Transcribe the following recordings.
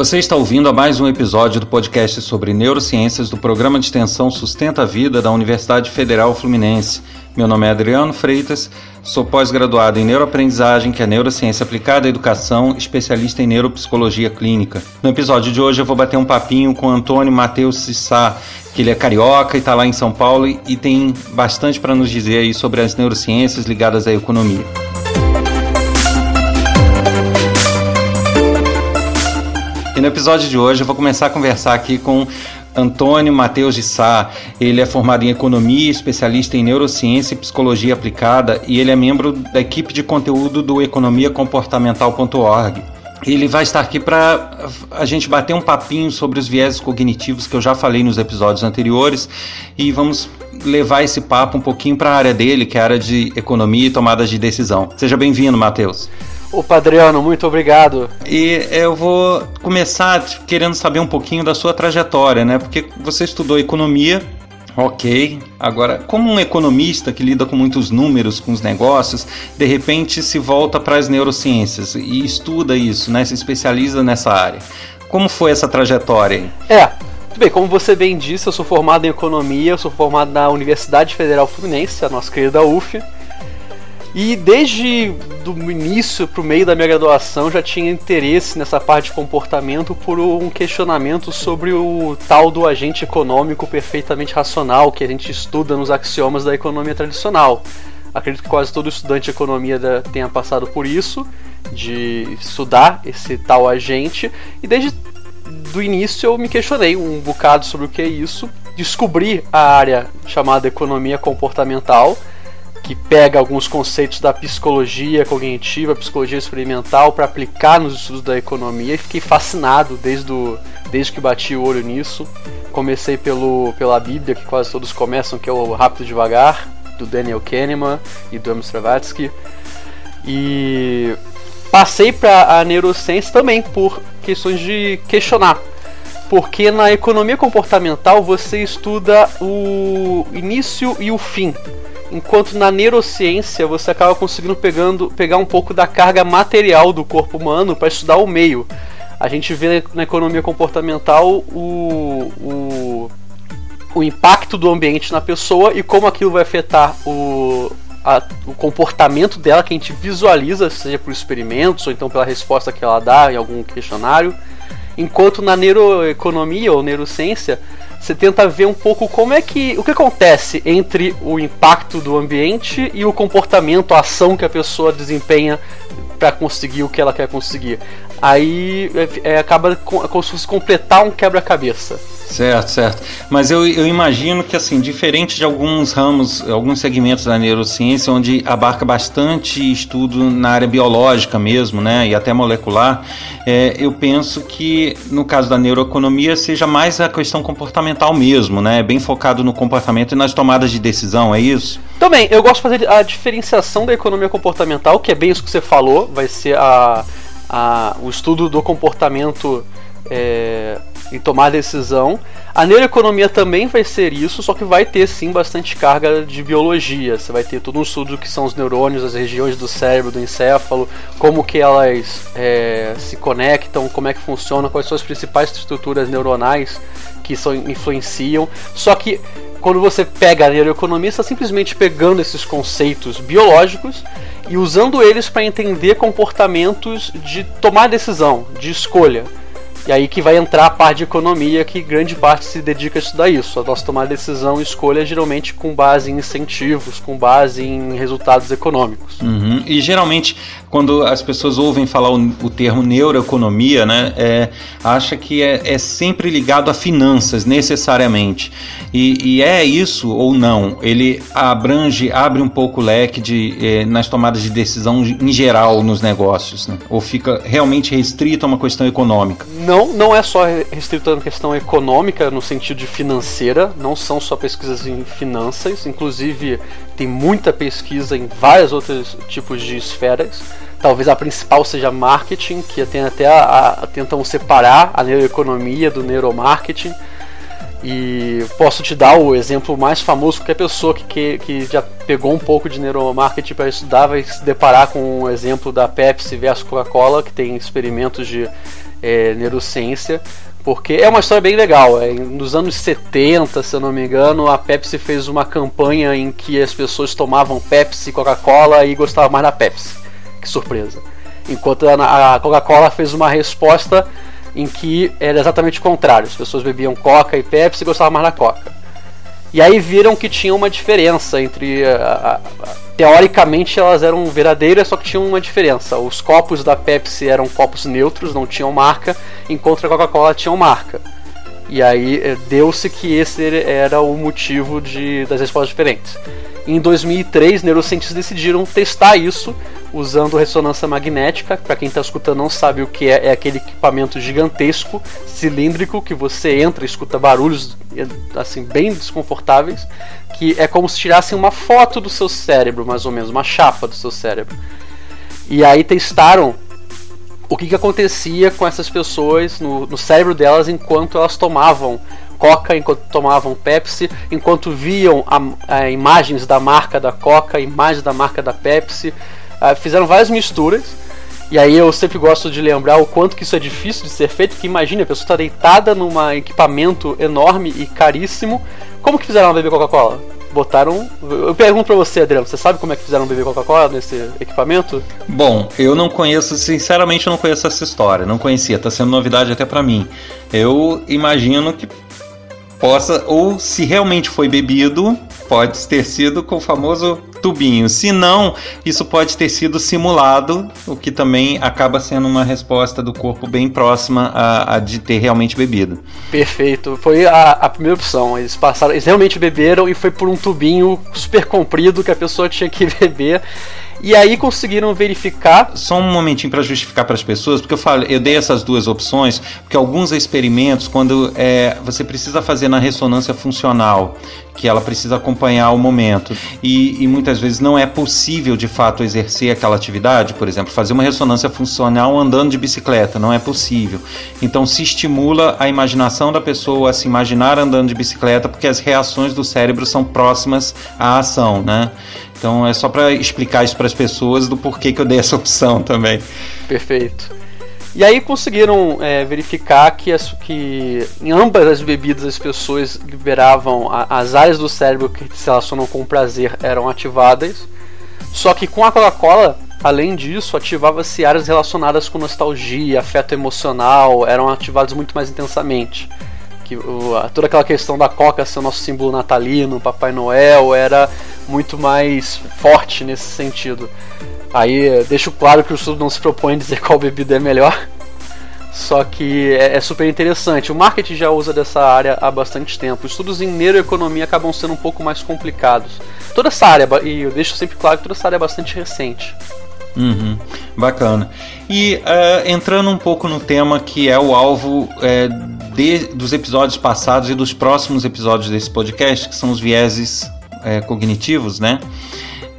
Você está ouvindo a mais um episódio do podcast sobre neurociências do programa de extensão Sustenta a Vida da Universidade Federal Fluminense. Meu nome é Adriano Freitas, sou pós-graduado em neuroaprendizagem, que é neurociência aplicada à educação, especialista em neuropsicologia clínica. No episódio de hoje eu vou bater um papinho com Antônio Matheus Sissá, que ele é carioca e está lá em São Paulo e tem bastante para nos dizer aí sobre as neurociências ligadas à economia. E no episódio de hoje eu vou começar a conversar aqui com Antônio Matheus de Sá. Ele é formado em economia, especialista em neurociência e psicologia aplicada e ele é membro da equipe de conteúdo do economiacomportamental.org. Ele vai estar aqui para a gente bater um papinho sobre os viéses cognitivos que eu já falei nos episódios anteriores e vamos levar esse papo um pouquinho para a área dele, que é a área de economia e tomadas de decisão. Seja bem-vindo, Matheus. O Padriano, muito obrigado. E eu vou começar querendo saber um pouquinho da sua trajetória, né? Porque você estudou economia, ok. Agora, como um economista que lida com muitos números, com os negócios, de repente se volta para as neurociências e estuda isso, né? Se especializa nessa área. Como foi essa trajetória? É, bem, como você bem disse, eu sou formado em economia, eu sou formado na Universidade Federal Fluminense, a nossa querida UF. E desde do início para o meio da minha graduação já tinha interesse nessa parte de comportamento por um questionamento sobre o tal do agente econômico perfeitamente racional que a gente estuda nos axiomas da economia tradicional. Acredito que quase todo estudante de economia tenha passado por isso, de estudar esse tal agente, e desde do início eu me questionei um bocado sobre o que é isso, descobri a área chamada economia comportamental que pega alguns conceitos da psicologia cognitiva, psicologia experimental para aplicar nos estudos da economia e fiquei fascinado desde, o, desde que bati o olho nisso. Comecei pelo, pela Bíblia, que quase todos começam, que é o Rápido Devagar, do Daniel Kahneman e do Amos. E passei para a neurociência também por questões de questionar. Porque na economia comportamental você estuda o início e o fim enquanto na neurociência você acaba conseguindo pegando, pegar um pouco da carga material do corpo humano para estudar o meio. A gente vê na economia comportamental o, o, o impacto do ambiente na pessoa e como aquilo vai afetar o, a, o comportamento dela que a gente visualiza, seja por experimentos ou então pela resposta que ela dá em algum questionário. Enquanto na neuroeconomia ou neurociência você tenta ver um pouco como é que. o que acontece entre o impacto do ambiente e o comportamento, a ação que a pessoa desempenha para conseguir o que ela quer conseguir. Aí é, é acaba como se fosse completar um quebra-cabeça. Certo, certo. Mas eu, eu imagino que, assim, diferente de alguns ramos, alguns segmentos da neurociência, onde abarca bastante estudo na área biológica mesmo, né, e até molecular, é, eu penso que, no caso da neuroeconomia, seja mais a questão comportamental mesmo, né, bem focado no comportamento e nas tomadas de decisão, é isso? Também, eu gosto de fazer a diferenciação da economia comportamental, que é bem isso que você falou, vai ser a, a o estudo do comportamento é, em tomar decisão. A neuroeconomia também vai ser isso, só que vai ter sim bastante carga de biologia. Você vai ter todo um estudo do que são os neurônios, as regiões do cérebro, do encéfalo, como que elas é, se conectam, como é que funciona, quais são as principais estruturas neuronais que são, influenciam. Só que quando você pega a neuroeconomia, está simplesmente pegando esses conceitos biológicos e usando eles para entender comportamentos de tomar decisão, de escolha. E aí que vai entrar a parte de economia, que grande parte se dedica a estudar isso. A nossa tomar decisão e escolha geralmente com base em incentivos, com base em resultados econômicos. Uhum. E geralmente, quando as pessoas ouvem falar o, o termo neuroeconomia, né, é, acha que é, é, sempre ligado a finanças, necessariamente. E, e, é isso ou não? Ele abrange, abre um pouco o leque de, é, nas tomadas de decisão em geral nos negócios, né? ou fica realmente restrito a uma questão econômica? Não, não é só restrito a uma questão econômica no sentido de financeira, não são só pesquisas em finanças, inclusive tem muita pesquisa em vários outros tipos de esferas. Talvez a principal seja marketing, que tem até a, a, tentam separar a neuroeconomia do neuromarketing. E posso te dar o exemplo mais famoso, qualquer pessoa que, que, que já pegou um pouco de neuromarketing para estudar vai se deparar com o exemplo da Pepsi versus Coca-Cola, que tem experimentos de é, neurociência, porque é uma história bem legal. É, nos anos 70, se eu não me engano, a Pepsi fez uma campanha em que as pessoas tomavam Pepsi, Coca-Cola e gostavam mais da Pepsi. Que surpresa. Enquanto a Coca-Cola fez uma resposta em que era exatamente o contrário. As pessoas bebiam Coca e Pepsi e gostavam mais da Coca. E aí viram que tinha uma diferença entre. A, a, teoricamente elas eram verdadeiras, só que tinha uma diferença. Os copos da Pepsi eram copos neutros, não tinham marca, enquanto a Coca-Cola tinha marca. E aí eh, deu-se que esse era o motivo de, das respostas diferentes. Em 2003, neurocientistas decidiram testar isso usando ressonância magnética. Para quem está escutando não sabe o que é, é aquele equipamento gigantesco, cilíndrico, que você entra e escuta barulhos assim bem desconfortáveis, que é como se tirassem uma foto do seu cérebro, mais ou menos, uma chapa do seu cérebro. E aí testaram o que, que acontecia com essas pessoas no, no cérebro delas enquanto elas tomavam Coca, enquanto tomavam Pepsi, enquanto viam a, a imagens da marca da Coca, imagens da marca da Pepsi, uh, fizeram várias misturas. E aí eu sempre gosto de lembrar o quanto que isso é difícil de ser feito, que imagine, a pessoa está deitada num equipamento enorme e caríssimo. Como que fizeram ela beber Coca-Cola? botaram. Eu pergunto pra você, Adriano, você sabe como é que fizeram beber Coca-Cola nesse equipamento? Bom, eu não conheço, sinceramente, eu não conheço essa história. Não conhecia, tá sendo novidade até para mim. Eu imagino que possa, ou se realmente foi bebido, pode ter sido com o famoso tubinho. Se não, isso pode ter sido simulado, o que também acaba sendo uma resposta do corpo bem próxima a, a de ter realmente bebido. Perfeito, foi a, a, primeira opção. Eles passaram, eles realmente beberam e foi por um tubinho super comprido que a pessoa tinha que beber. E aí conseguiram verificar. Só um momentinho para justificar para as pessoas, porque eu falei, eu dei essas duas opções, porque alguns experimentos, quando é, você precisa fazer na ressonância funcional, que ela precisa acompanhar o momento, e, e muitas vezes não é possível de fato exercer aquela atividade, por exemplo, fazer uma ressonância funcional andando de bicicleta, não é possível. Então se estimula a imaginação da pessoa a se imaginar andando de bicicleta, porque as reações do cérebro são próximas à ação, né? Então é só para explicar isso para as pessoas do porquê que eu dei essa opção também. Perfeito. E aí conseguiram é, verificar que, as, que em ambas as bebidas as pessoas liberavam a, as áreas do cérebro que se relacionam com o prazer eram ativadas. Só que com a Coca-Cola, além disso, ativava-se áreas relacionadas com nostalgia, afeto emocional, eram ativadas muito mais intensamente que o, toda aquela questão da Coca ser o nosso símbolo natalino, Papai Noel, era muito mais forte nesse sentido. Aí deixo claro que o estudo não se propõe a dizer qual bebida é melhor, só que é, é, super interessante. O marketing já usa dessa área há bastante tempo. Estudos em neuroeconomia acabam sendo um pouco mais complicados. Toda essa área, e eu deixo sempre claro que toda essa área é bastante recente. Uhum, bacana. E uh, entrando um pouco no tema que é o alvo é, de, dos episódios passados e dos próximos episódios desse podcast, que são os vieses é, cognitivos, né?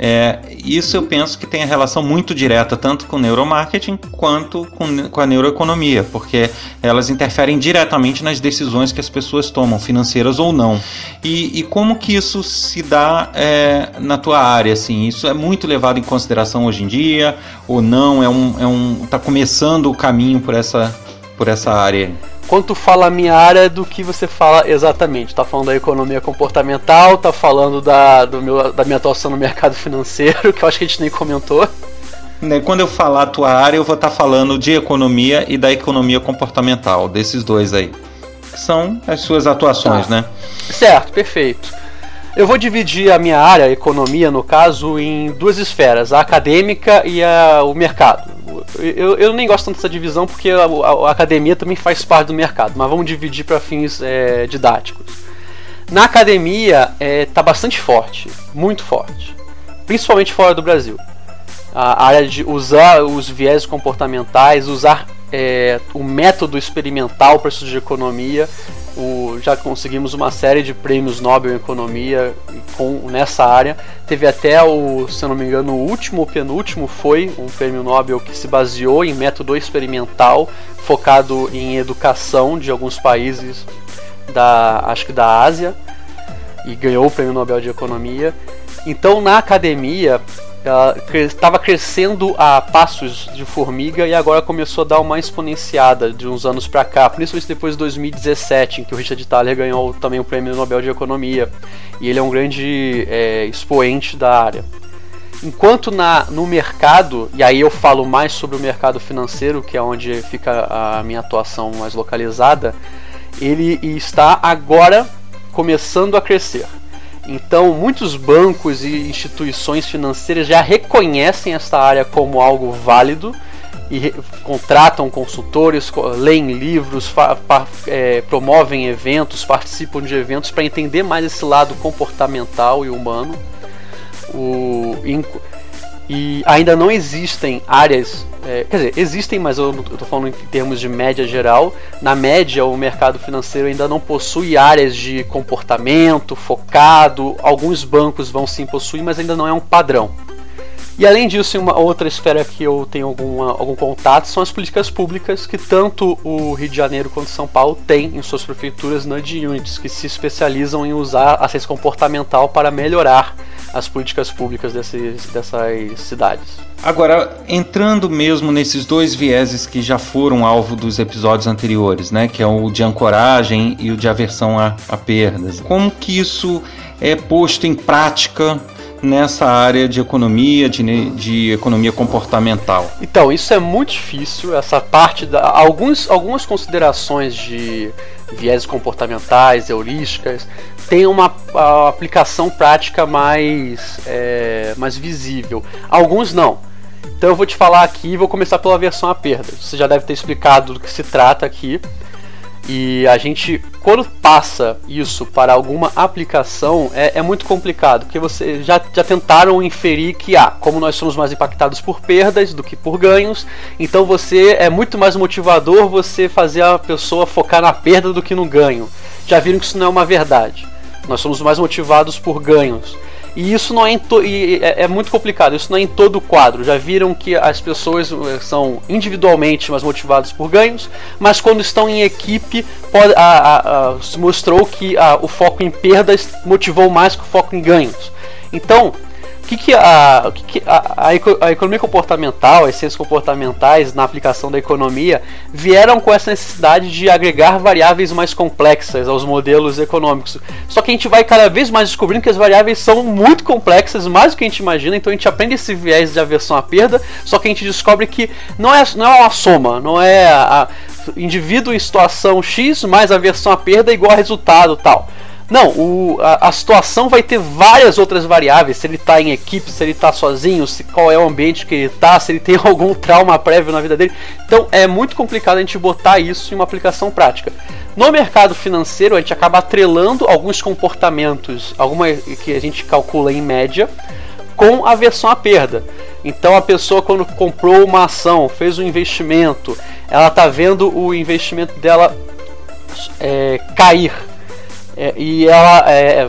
É, isso eu penso que tem a relação muito direta tanto com o neuromarketing quanto com, com a neuroeconomia, porque elas interferem diretamente nas decisões que as pessoas tomam, financeiras ou não. E, e como que isso se dá é, na tua área? Assim, isso é muito levado em consideração hoje em dia ou não? É um, é um, tá começando o caminho por essa, por essa área? quanto fala a minha área do que você fala exatamente. Tá falando da economia comportamental, tá falando da, do meu, da minha atuação no mercado financeiro, que eu acho que a gente nem comentou. Né, quando eu falar a tua área, eu vou estar tá falando de economia e da economia comportamental, desses dois aí. São as suas atuações, tá. né? Certo, perfeito. Eu vou dividir a minha área, a economia, no caso, em duas esferas, a acadêmica e a, o mercado. Eu, eu nem gosto tanto dessa divisão porque a, a, a academia também faz parte do mercado, mas vamos dividir para fins é, didáticos. Na academia está é, tá bastante forte, muito forte, principalmente fora do Brasil. A área de usar os viés comportamentais, usar é, o método experimental para estudo de economia. O, já conseguimos uma série de prêmios Nobel em economia com, nessa área. Teve até o, se não me engano, o último ou penúltimo foi um prêmio Nobel que se baseou em método experimental focado em educação de alguns países da, acho que da Ásia e ganhou o prêmio Nobel de economia. Então, na academia, estava crescendo a passos de formiga e agora começou a dar uma exponenciada de uns anos para cá, principalmente depois de 2017, em que o Richard Thaler ganhou também o Prêmio Nobel de Economia. E ele é um grande é, expoente da área. Enquanto na, no mercado, e aí eu falo mais sobre o mercado financeiro, que é onde fica a minha atuação mais localizada, ele está agora começando a crescer. Então, muitos bancos e instituições financeiras já reconhecem esta área como algo válido e contratam consultores, leem livros, é, promovem eventos, participam de eventos para entender mais esse lado comportamental e humano. O, e ainda não existem áreas, é, quer dizer, existem, mas eu estou falando em termos de média geral. Na média, o mercado financeiro ainda não possui áreas de comportamento focado. Alguns bancos vão sim possuir, mas ainda não é um padrão. E além disso, uma outra esfera que eu tenho alguma, algum contato são as políticas públicas que tanto o Rio de Janeiro quanto São Paulo têm em suas prefeituras nudge units, que se especializam em usar a ciência comportamental para melhorar as políticas públicas desses, dessas cidades. Agora, entrando mesmo nesses dois vieses que já foram alvo dos episódios anteriores, né, que é o de ancoragem e o de aversão a, a perdas, como que isso é posto em prática nessa área de economia, de, de economia comportamental? Então, isso é muito difícil, essa parte da. Alguns, algumas considerações de viés comportamentais, heurísticas, tem uma aplicação prática mais, é, mais visível. Alguns não. Então eu vou te falar aqui e vou começar pela versão a perda. Você já deve ter explicado do que se trata aqui. E a gente, quando passa isso para alguma aplicação, é, é muito complicado, porque você já, já tentaram inferir que, ah, como nós somos mais impactados por perdas do que por ganhos, então você é muito mais motivador você fazer a pessoa focar na perda do que no ganho. Já viram que isso não é uma verdade. Nós somos mais motivados por ganhos. E isso não é, é, é, muito complicado, isso não é em todo o quadro. Já viram que as pessoas eh, são individualmente mais motivadas por ganhos, mas quando estão em equipe, pode, a, a, a, se mostrou que o foco em perdas motivou mais que o foco em ganhos. Então, que, que, a, o que, que a, a, economia comportamental, as ciências comportamentais na aplicação da economia vieram com essa necessidade de agregar variáveis mais complexas aos modelos econômicos. Só que a gente vai cada vez mais descobrindo que as variáveis são muito complexas, mais do que a gente imagina, então a gente aprende esse viés de aversão à perda, só que a gente descobre que não é, não é uma soma, não é a, a indivíduo em situação X mais aversão à perda igual a resultado tal. Não, o, a, a, situação vai ter várias outras variáveis. Se ele está em equipe, se ele está sozinho, se, qual é o ambiente que ele está, se ele tem algum trauma prévio na vida dele. Então é muito complicado a gente botar isso em uma aplicação prática. No mercado financeiro, a gente acaba atrelando alguns comportamentos, alguma que a gente calcula em média, com a versão à perda. Então a pessoa quando comprou uma ação, fez um investimento, ela está vendo o investimento dela é, cair é, e ela. É,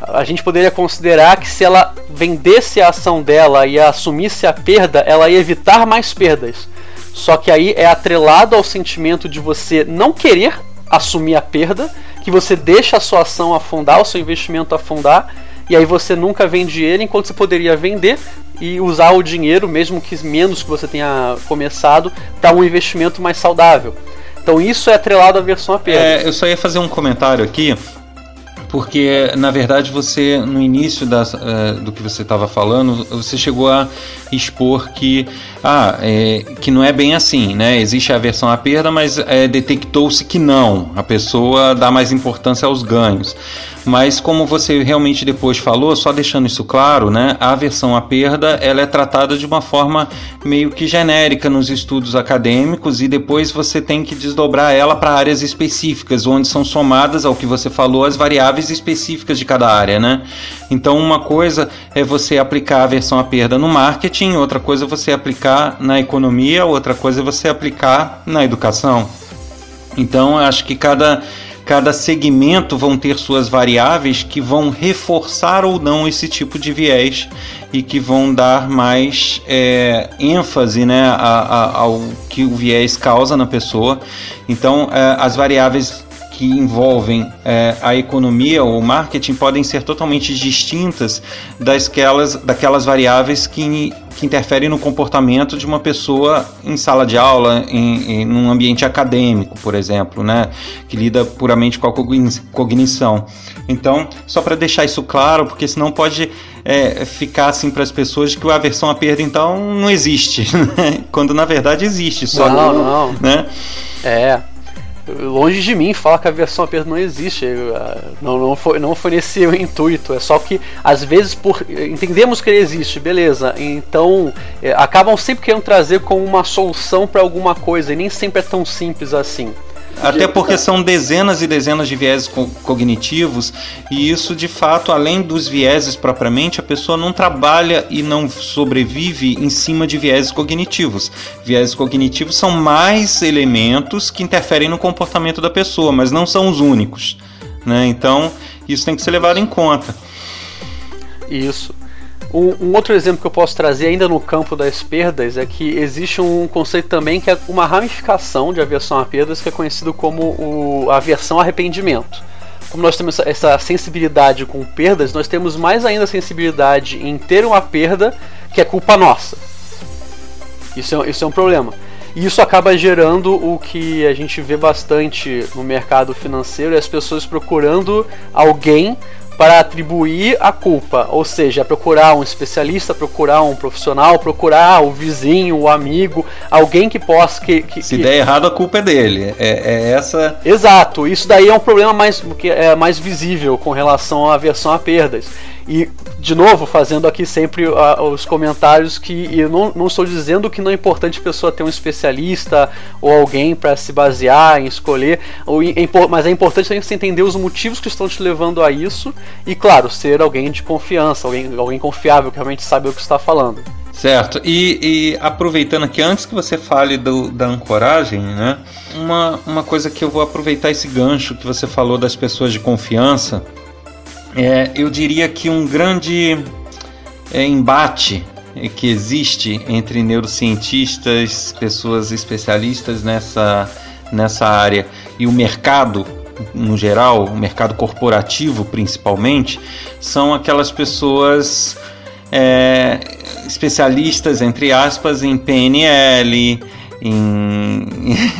a gente poderia considerar que se ela vendesse a ação dela e assumisse a perda, ela ia evitar mais perdas. Só que aí é atrelado ao sentimento de você não querer assumir a perda, que você deixa a sua ação afundar, o seu investimento afundar, e aí você nunca vende ele, enquanto você poderia vender e usar o dinheiro, mesmo que menos que você tenha começado, para um investimento mais saudável. Então isso é atrelado à versão a perda. É, eu só ia fazer um comentário aqui, porque na verdade você, no início uh, do que você estava falando, você chegou a expor que, ah, é, que não é bem assim, né? Existe a versão à perda, mas é, detectou-se que não, a pessoa dá mais importância aos ganhos. Mas como você realmente depois falou, só deixando isso claro, né, a aversão à perda ela é tratada de uma forma meio que genérica nos estudos acadêmicos e depois você tem que desdobrar ela para áreas específicas, onde são somadas ao que você falou as variáveis específicas de cada área, né? Então uma coisa é você aplicar a aversão à perda no marketing, outra coisa é você aplicar na economia, outra coisa é você aplicar na educação. Então acho que cada cada segmento vão ter suas variáveis que vão reforçar ou não esse tipo de viés e que vão dar mais é, ênfase né, a, a, ao que o viés causa na pessoa. Então, é, as variáveis que envolvem é, a economia ou o marketing podem ser totalmente distintas daquelas, daquelas variáveis que, que interferem no comportamento de uma pessoa em sala de aula, em, em um ambiente acadêmico, por exemplo, né, que lida puramente com a cognição. Então, só para deixar isso claro, porque senão pode é, ficar assim para as pessoas que a aversão à perda então não existe, né? quando na verdade existe. Só não, não. Né? É longe de mim falar que a versão apenas não existe. Ah, não, não, foi, não foi nesse intuito. É só que, às vezes, por entendemos que ele existe, beleza. Então, é, acabam sempre querendo trazer como uma solução para alguma coisa. E nem sempre é tão simples assim. Até porque são dezenas e dezenas de vieses cognitivos, e isso de fato, além dos vieses propriamente, a pessoa não trabalha e não sobrevive em cima de vieses cognitivos. Vieses cognitivos são mais elementos que interferem no comportamento da pessoa, mas não são os únicos. Né? Então, isso tem que ser levado em conta. Isso. Um, um, outro exemplo que eu posso trazer ainda no campo das perdas é que existe um conceito também que é uma ramificação de aversão a perdas que é conhecido como o, aversão a arrependimento. Como nós temos essa sensibilidade com perdas, nós temos mais ainda sensibilidade em ter uma perda que é culpa nossa. Isso é, isso é um problema. E isso acaba gerando o que a gente vê bastante no mercado financeiro, é as pessoas procurando alguém para atribuir a culpa, ou seja, procurar um especialista, procurar um profissional, procurar o vizinho, o amigo, alguém que possa que, que se que... der errado a culpa é dele. É, é, essa. Exato. Isso daí é um problema mais que é mais visível com relação à aversão a perdas. E, de novo, fazendo aqui sempre uh, os comentários que eu não, não estou dizendo que não é importante a pessoa ter um especialista ou alguém para se basear em escolher, ou, mas é importante você entender os motivos que estão te levando a isso e, claro, ser alguém de confiança, alguém, alguém confiável que realmente sabe o que está falando. Certo. E, e, aproveitando aqui, antes que você fale do, da ancoragem, né? Uma, uma coisa que eu vou aproveitar esse gancho que você falou das pessoas de confiança é, eu diria que um grande é, embate que existe entre neurocientistas, pessoas especialistas nessa, nessa área e o mercado no geral, o mercado corporativo principalmente, são aquelas pessoas é, especialistas, entre aspas, em PNL, em,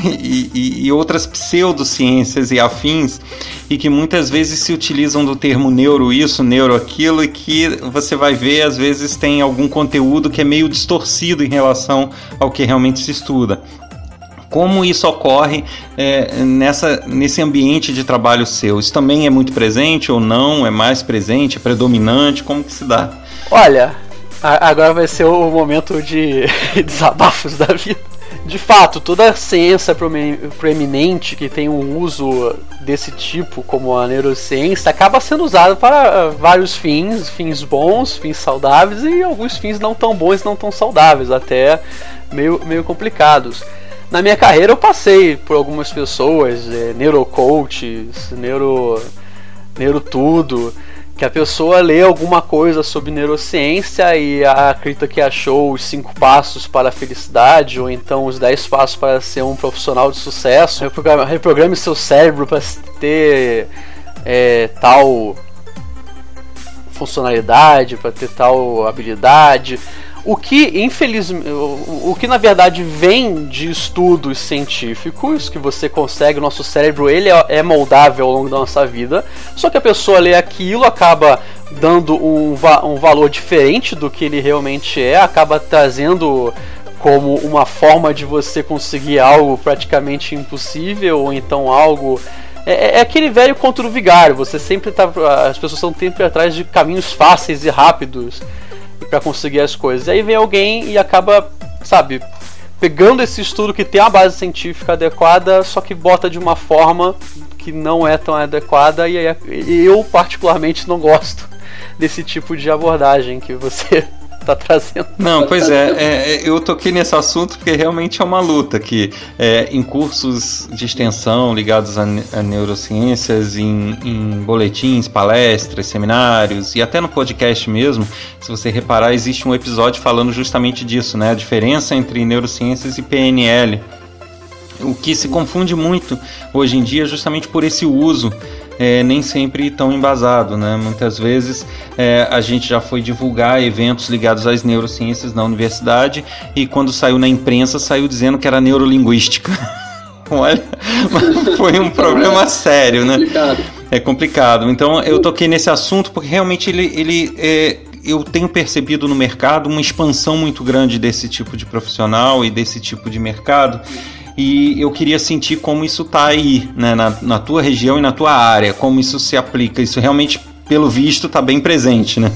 e, e, outras pseudociências e afins, e que muitas vezes se utilizam do termo neuro isso, neuro aquilo, e que você vai ver, às vezes tem algum conteúdo que é meio distorcido em relação ao que realmente se estuda. Como isso ocorre é, nessa, nesse ambiente de trabalho seu? Isso também é muito presente ou não? É mais presente? É predominante? Como que se dá? Olha, agora vai ser o momento de desabafos da vida. De fato, toda ciência proeminente que tem um uso desse tipo, como a neurociência, acaba sendo usada para vários fins, fins bons, fins saudáveis e alguns fins não tão bons, não tão saudáveis, até meio, meio complicados. Na minha carreira eu passei por algumas pessoas, é, neurocoaches, neuro, neuro tudo, que a pessoa lê alguma coisa sobre neurociência e acredita que achou os cinco passos para a felicidade ou então os dez passos para ser um profissional de sucesso. Reprograme, seu cérebro para ter é, tal funcionalidade, para ter tal habilidade. O que, infelizmente, o, o que na verdade vem de estudos científicos, que você consegue, o nosso cérebro ele é, é moldável ao longo da nossa vida, só que a pessoa lê aquilo, acaba dando um, va um valor diferente do que ele realmente é, acaba trazendo como uma forma de você conseguir algo praticamente impossível, ou então algo é, é, é aquele velho conto do vigário. Você sempre tá. As pessoas estão sempre atrás de caminhos fáceis e rápidos para conseguir as coisas. E aí vem alguém e acaba, sabe, pegando esse estudo que tem a base científica adequada, só que bota de uma forma que não é tão adequada e aí eu particularmente não gosto desse tipo de abordagem que você tá trazendo. Não, pois é, é, é, eu toquei nesse assunto porque realmente é uma luta que é, em cursos de extensão ligados a, a neurociências, em, em, boletins, palestras, seminários e até no podcast mesmo, se você reparar, existe um episódio falando justamente disso, né? A diferença entre neurociências e PNL. O que se confunde muito hoje em dia justamente por esse uso é, nem sempre tão embasado, né? Muitas vezes é, a gente já foi divulgar eventos ligados às neurociências na universidade e quando saiu na imprensa saiu dizendo que era neurolinguística. Olha, foi um problema sério, né? É complicado. Então eu toquei nesse assunto porque realmente ele, ele é, eu tenho percebido no mercado uma expansão muito grande desse tipo de profissional e desse tipo de mercado e eu queria sentir como isso está aí, né, na, na tua região e na tua área, como isso se aplica. Isso realmente, pelo visto, está bem presente, né?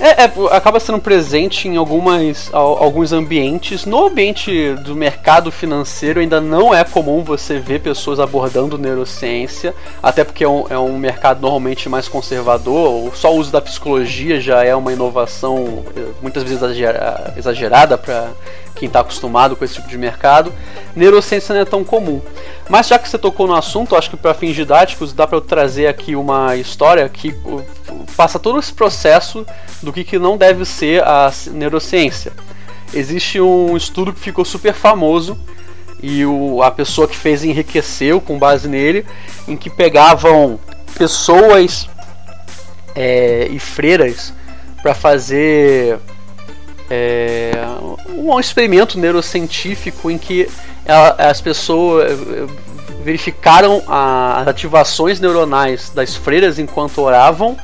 É, é, acaba sendo presente em algumas, alguns ambientes. No ambiente do mercado financeiro ainda não é comum você ver pessoas abordando neurociência, até porque é um, é um mercado normalmente mais conservador. Só o uso da psicologia já é uma inovação eh, muitas vezes exagerada para quem está acostumado com esse tipo de mercado. Neurociência não é tão comum. Mas já que você tocou no assunto, acho que para fins didáticos dá para eu trazer aqui uma história que passa todo esse processo do que, que não deve ser a neurociência. Existe um estudo que ficou super famoso e o, a pessoa que fez enriqueceu com base nele, em que pegavam pessoas é, e freiras para fazer é, um experimento neurocientífico em que as pessoas verificaram as ativações neuronais das freiras enquanto oravam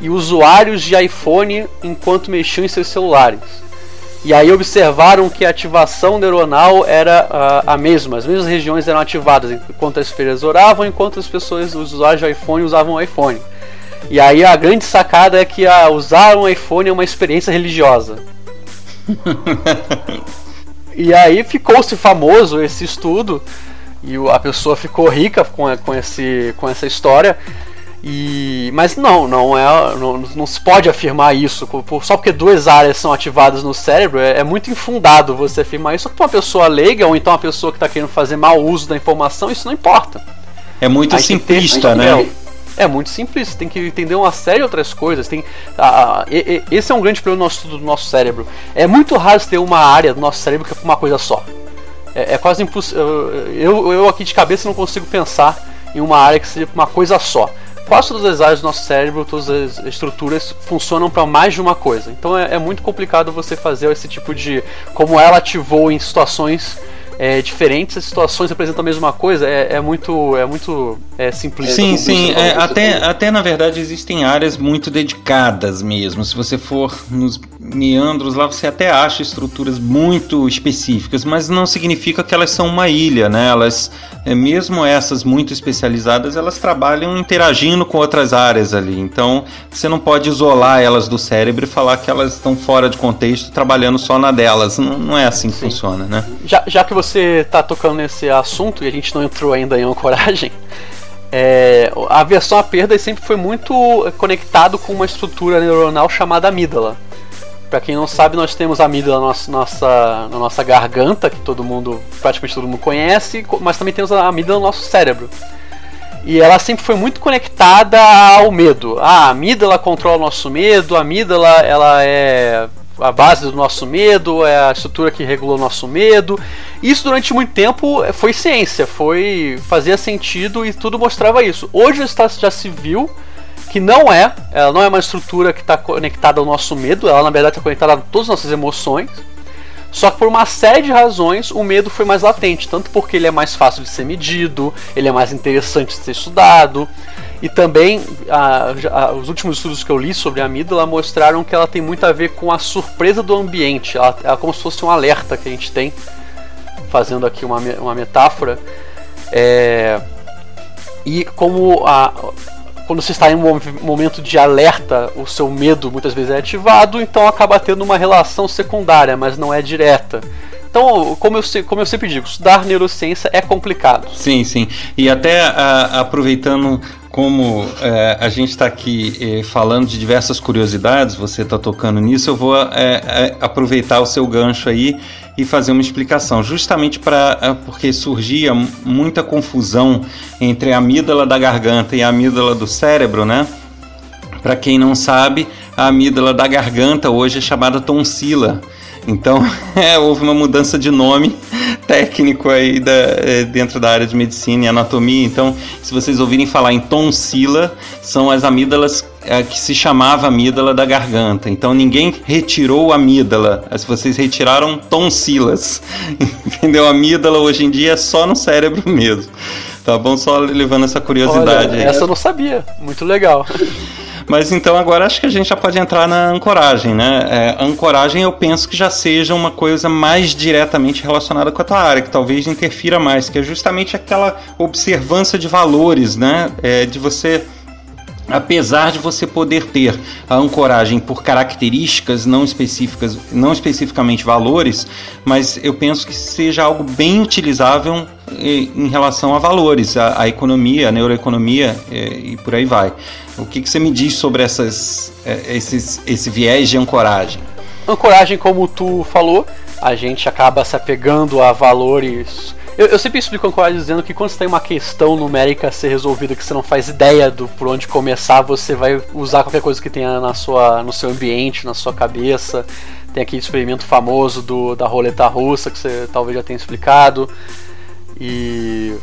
e usuários de iPhone enquanto mexiam em seus celulares. E aí observaram que a ativação neuronal era a, a mesma, as mesmas regiões eram ativadas enquanto as freiras oravam, enquanto as pessoas, os usuários de iPhone usavam o iPhone. E aí a grande sacada é que a, usar um iPhone é uma experiência religiosa. e aí ficou-se famoso esse estudo e a pessoa ficou rica com, com, esse, com essa história. E, mas não, não é, não, não se pode afirmar isso só porque duas áreas são ativadas no cérebro. É, é muito infundado você afirmar isso para uma pessoa leiga ou então uma pessoa que está querendo fazer mau uso da informação. Isso não importa. É muito Aí simplista, né? É muito simples, tem que entender uma série de outras coisas. Tem, ah, e, e, esse é um grande problema do nosso, do nosso cérebro. É muito raro ter uma área do nosso cérebro que é uma coisa só. É, é quase impossível. Eu, eu aqui de cabeça não consigo pensar em uma área que seja uma coisa só. Quase todas as áreas do nosso cérebro, todas as estruturas funcionam para mais de uma coisa. Então é, é muito complicado você fazer esse tipo de. como ela ativou em situações é, diferentes, as situações representam a mesma coisa, é, é muito, é muito é, simplista. Sim, sim, é, até, até na verdade existem áreas muito dedicadas mesmo. Se você for nos meandros lá, você até acha estruturas muito específicas, mas não significa que elas são uma ilha, né? Elas, é, mesmo essas muito especializadas, elas trabalham interagindo com outras áreas ali. Então, você não pode isolar elas do cérebro e falar que elas estão fora de contexto, trabalhando só na delas. Não, não é assim que sim. funciona, né? Já, já que você está tocando nesse assunto e a gente não entrou ainda em ancoragem, é, a aversão à perda sempre foi muito conectado com uma estrutura neuronal chamada amígdala. Para quem não sabe, nós temos a amígdala na nossa, nossa, na nossa garganta, que todo mundo, praticamente todo mundo conhece, mas também temos a amígdala no nosso cérebro. E ela sempre foi muito conectada ao medo. Ah, a amígdala controla o nosso medo, a amígdala ela é a base do nosso medo, é a estrutura que regulou o nosso medo. Isso durante muito tempo foi ciência, foi fazia sentido e tudo mostrava isso. Hoje já se viu que não é, ela não é uma estrutura que está conectada ao nosso medo, ela na verdade está conectada a todas as nossas emoções. Só que por uma série de razões o medo foi mais latente, tanto porque ele é mais fácil de ser medido, ele é mais interessante de ser estudado, e também a, a, os últimos estudos que eu li sobre a amígdala mostraram que ela tem muito a ver com a surpresa do ambiente. Ela, é como se fosse um alerta que a gente tem, fazendo aqui uma, uma metáfora. É, e como a, quando você está em um momento de alerta, o seu medo muitas vezes é ativado, então acaba tendo uma relação secundária, mas não é direta. Então, como eu, como eu sempre digo, estudar neurociência é complicado. Sim, sim. E até a, aproveitando como é, a gente está aqui é, falando de diversas curiosidades, você está tocando nisso, eu vou é, aproveitar o seu gancho aí e fazer uma explicação, justamente para porque surgia muita confusão entre a amígdala da garganta e a amígdala do cérebro, né? Para quem não sabe, a amígdala da garganta hoje é chamada tonsila. Então, é, houve uma mudança de nome técnico aí da, é, dentro da área de medicina e anatomia. Então, se vocês ouvirem falar em tonsila, são as amígdalas é, que se chamava amígdala da garganta. Então, ninguém retirou a amígdala. Se vocês retiraram tonsilas. Entendeu? A amígdala hoje em dia é só no cérebro mesmo. Tá bom? Só levando essa curiosidade. Olha, essa eu não sabia. Muito legal. Mas então agora acho que a gente já pode entrar na ancoragem, né? É, ancoragem eu penso que já seja uma coisa mais diretamente relacionada com a tua área, que talvez interfira mais, que é justamente aquela observância de valores, né? É, de você apesar de você poder ter a ancoragem por características não específicas, não especificamente valores, mas eu penso que seja algo bem utilizável eh, em relação a valores, a, a economia, a neuroeconomia eh, e por aí vai. O que, que você me diz sobre essas, eh, esses, esse viés de ancoragem? Ancoragem, como tu falou, a gente acaba se apegando a valores eu, eu sempre explico ancoragem dizendo que quando você tem uma questão numérica a ser resolvida que você não faz ideia do por onde começar, você vai usar qualquer coisa que tenha na sua, no seu ambiente, na sua cabeça. Tem aquele experimento famoso do, da roleta russa que você talvez já tenha explicado. E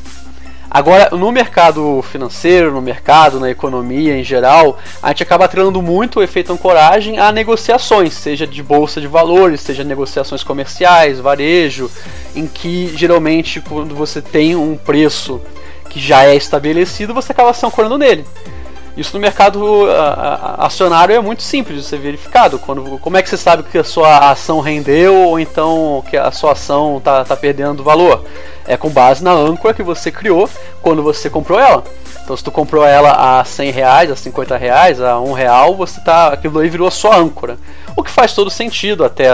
Agora, no mercado financeiro, no mercado, na economia em geral, a gente acaba atrelando muito o efeito ancoragem a negociações, seja de bolsa de valores, seja negociações comerciais, varejo, em que geralmente quando você tem um preço que já é estabelecido, você acaba se ancorando nele. Isso no mercado acionário é muito simples de ser verificado. Quando, como é que você sabe que a sua ação rendeu ou então que a sua ação está tá perdendo valor? É com base na âncora que você criou quando você comprou ela. Então se tu comprou ela a 100 reais, a 50 reais, a 1 real, você tá, aquilo aí virou a sua âncora. O que faz todo sentido até.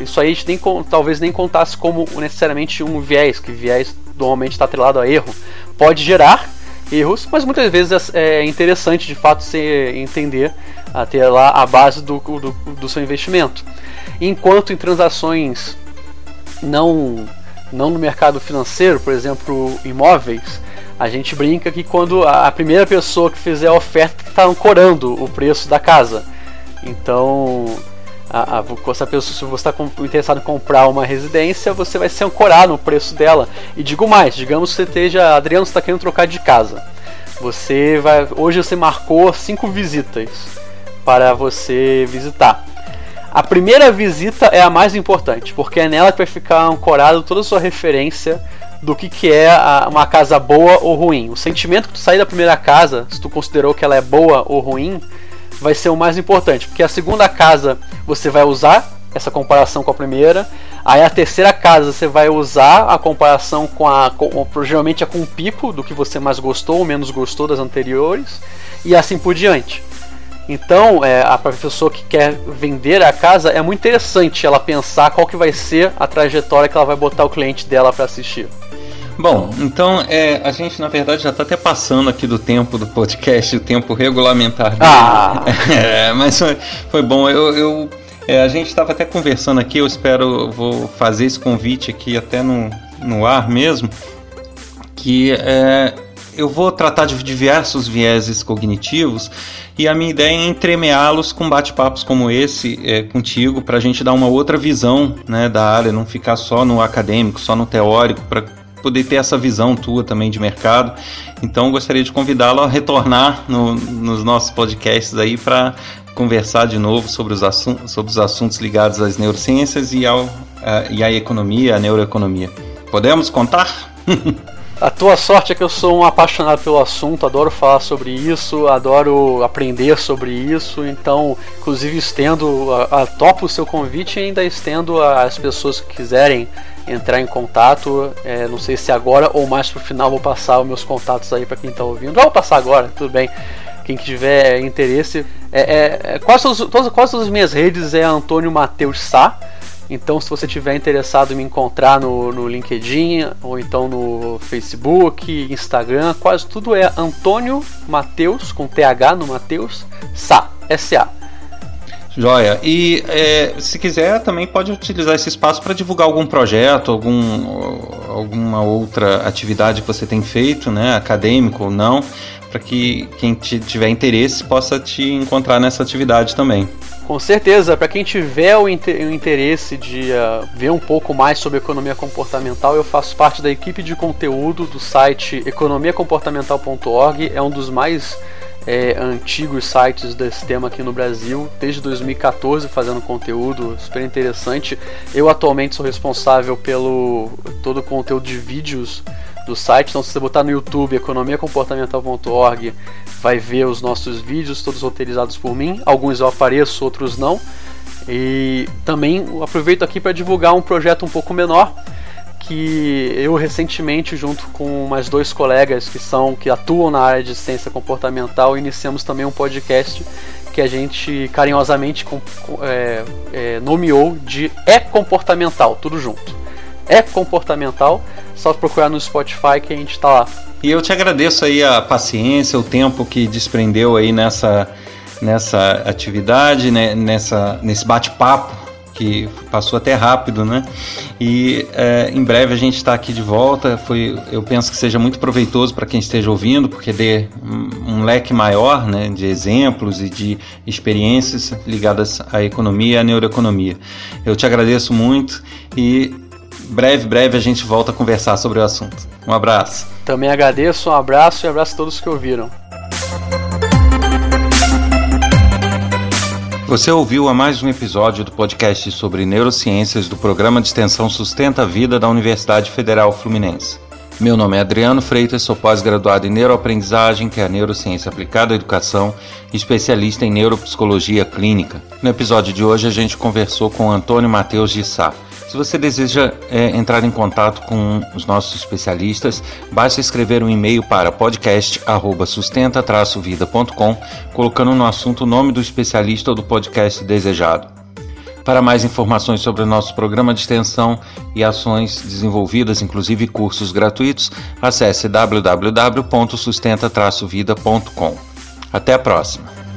Isso aí a gente nem, talvez nem contasse como necessariamente um viés, que viés normalmente está atrelado a erro. Pode gerar erros, mas muitas vezes é, é interessante de fato você entender até lá a base do, do, do seu investimento. Enquanto em transações não, não no mercado financeiro, por exemplo, imóveis, a gente brinca que quando a primeira pessoa que fizer a oferta está ancorando o preço da casa. Então, a, a, essa pessoa, se você está interessado em comprar uma residência, você vai se ancorar no preço dela. E digo mais, digamos que você esteja, Adriano, está querendo trocar de casa. Você vai, hoje você marcou cinco visitas para você visitar. A primeira visita é a mais importante, porque é nela que vai ficar ancorado toda a sua referência do que, que é a, uma casa boa ou ruim. O sentimento que tu sair da primeira casa, se tu considerou que ela é boa ou ruim, vai ser o mais importante, porque a segunda casa você vai usar essa comparação com a primeira, aí a terceira casa você vai usar a comparação com a com, geralmente é com o pico do que você mais gostou ou menos gostou das anteriores e assim por diante. Então, é, a pessoa que quer vender a casa é muito interessante ela pensar qual que vai ser a trajetória que ela vai botar o cliente dela para assistir. Bom, então é, a gente na verdade já está até passando aqui do tempo do podcast, o tempo regulamentar dele. Ah. É, mas foi, foi bom. Eu, eu é, a gente estava até conversando aqui, eu espero, vou fazer esse convite aqui até no, no ar mesmo, que é, eu vou tratar de diversos vieses cognitivos e a minha ideia é entremeá-los com bate-papos como esse é, contigo, para a gente dar uma outra visão né, da área, não ficar só no acadêmico, só no teórico, para poder ter essa visão tua também de mercado. Então gostaria de convidá-lo a retornar no, nos nossos podcasts aí para conversar de novo sobre os, assuntos, sobre os assuntos ligados às neurociências e, ao, e à economia, à neuroeconomia. Podemos contar? A tua sorte é que eu sou um apaixonado pelo assunto, adoro falar sobre isso, adoro aprender sobre isso, então, inclusive, estendo, a, a, topo o seu convite e ainda estendo às pessoas que quiserem entrar em contato. É, não sei se agora ou mais pro final vou passar os meus contatos aí para quem está ouvindo. Vou passar agora, tudo bem. Quem tiver interesse. É, é, é quase, todas, as minhas redes é Antônio Matheus Sá. Então, se você tiver interessado em me encontrar no, no LinkedIn ou então no Facebook, Instagram, quase tudo é Antônio Mateus, com TH no Mateus, Sá, S-A. Joia. E é, se quiser, também pode utilizar esse espaço para divulgar algum projeto, algum, alguma outra atividade que você tem feito, né, acadêmico ou não, para que quem tiver interesse possa te encontrar nessa atividade também. Com certeza, para quem tiver o, interesse de uh, ver um pouco mais sobre economia comportamental, eu faço parte da equipe de conteúdo do site economiacomportamental.org, é um dos mais é, antigos sites desse tema aqui no Brasil, desde 2014 fazendo conteúdo super interessante. Eu atualmente sou responsável pelo todo o conteúdo de vídeos do site, então se você botar no YouTube economiacomportamental.org vai ver os nossos vídeos, todos roteirizados por mim, alguns eu apareço, outros não. E também aproveito aqui para divulgar um projeto um pouco menor que eu recentemente, junto com mais dois colegas que são que atuam na área de ciência comportamental, iniciamos também um podcast que a gente carinhosamente é, é, nomeou de É Comportamental, tudo junto. É Comportamental, só procurar no Spotify que a gente está lá. E eu te agradeço aí a paciência, o tempo que desprendeu aí nessa, nessa atividade, né, nessa, nesse bate-papo que passou até rápido, né? E é, em breve a gente está aqui de volta. Foi, eu penso que seja muito proveitoso para quem esteja ouvindo, porque dê um, um, leque maior, né, de exemplos e de experiências ligadas à economia e à neuroeconomia. Eu te agradeço muito e breve, breve a gente volta a conversar sobre o assunto. Um abraço. Também agradeço, um abraço e abraço a todos que ouviram. Você ouviu a mais um episódio do podcast sobre neurociências do programa de extensão Sustenta a Vida da Universidade Federal Fluminense. Meu nome é Adriano Freitas, sou pós-graduado em neuroaprendizagem, que é a neurociência aplicada à educação, e especialista em neuropsicologia clínica. No episódio de hoje a gente conversou com Antônio Matheus de Sá. Se você deseja é, entrar em contato com os nossos especialistas, basta escrever um e-mail para podcast@sustenta-vida.com, colocando no assunto o nome do especialista ou do podcast desejado. Para mais informações sobre o nosso programa de extensão e ações desenvolvidas, inclusive cursos gratuitos, acesse www.sustenta-vida.com. Até a próxima!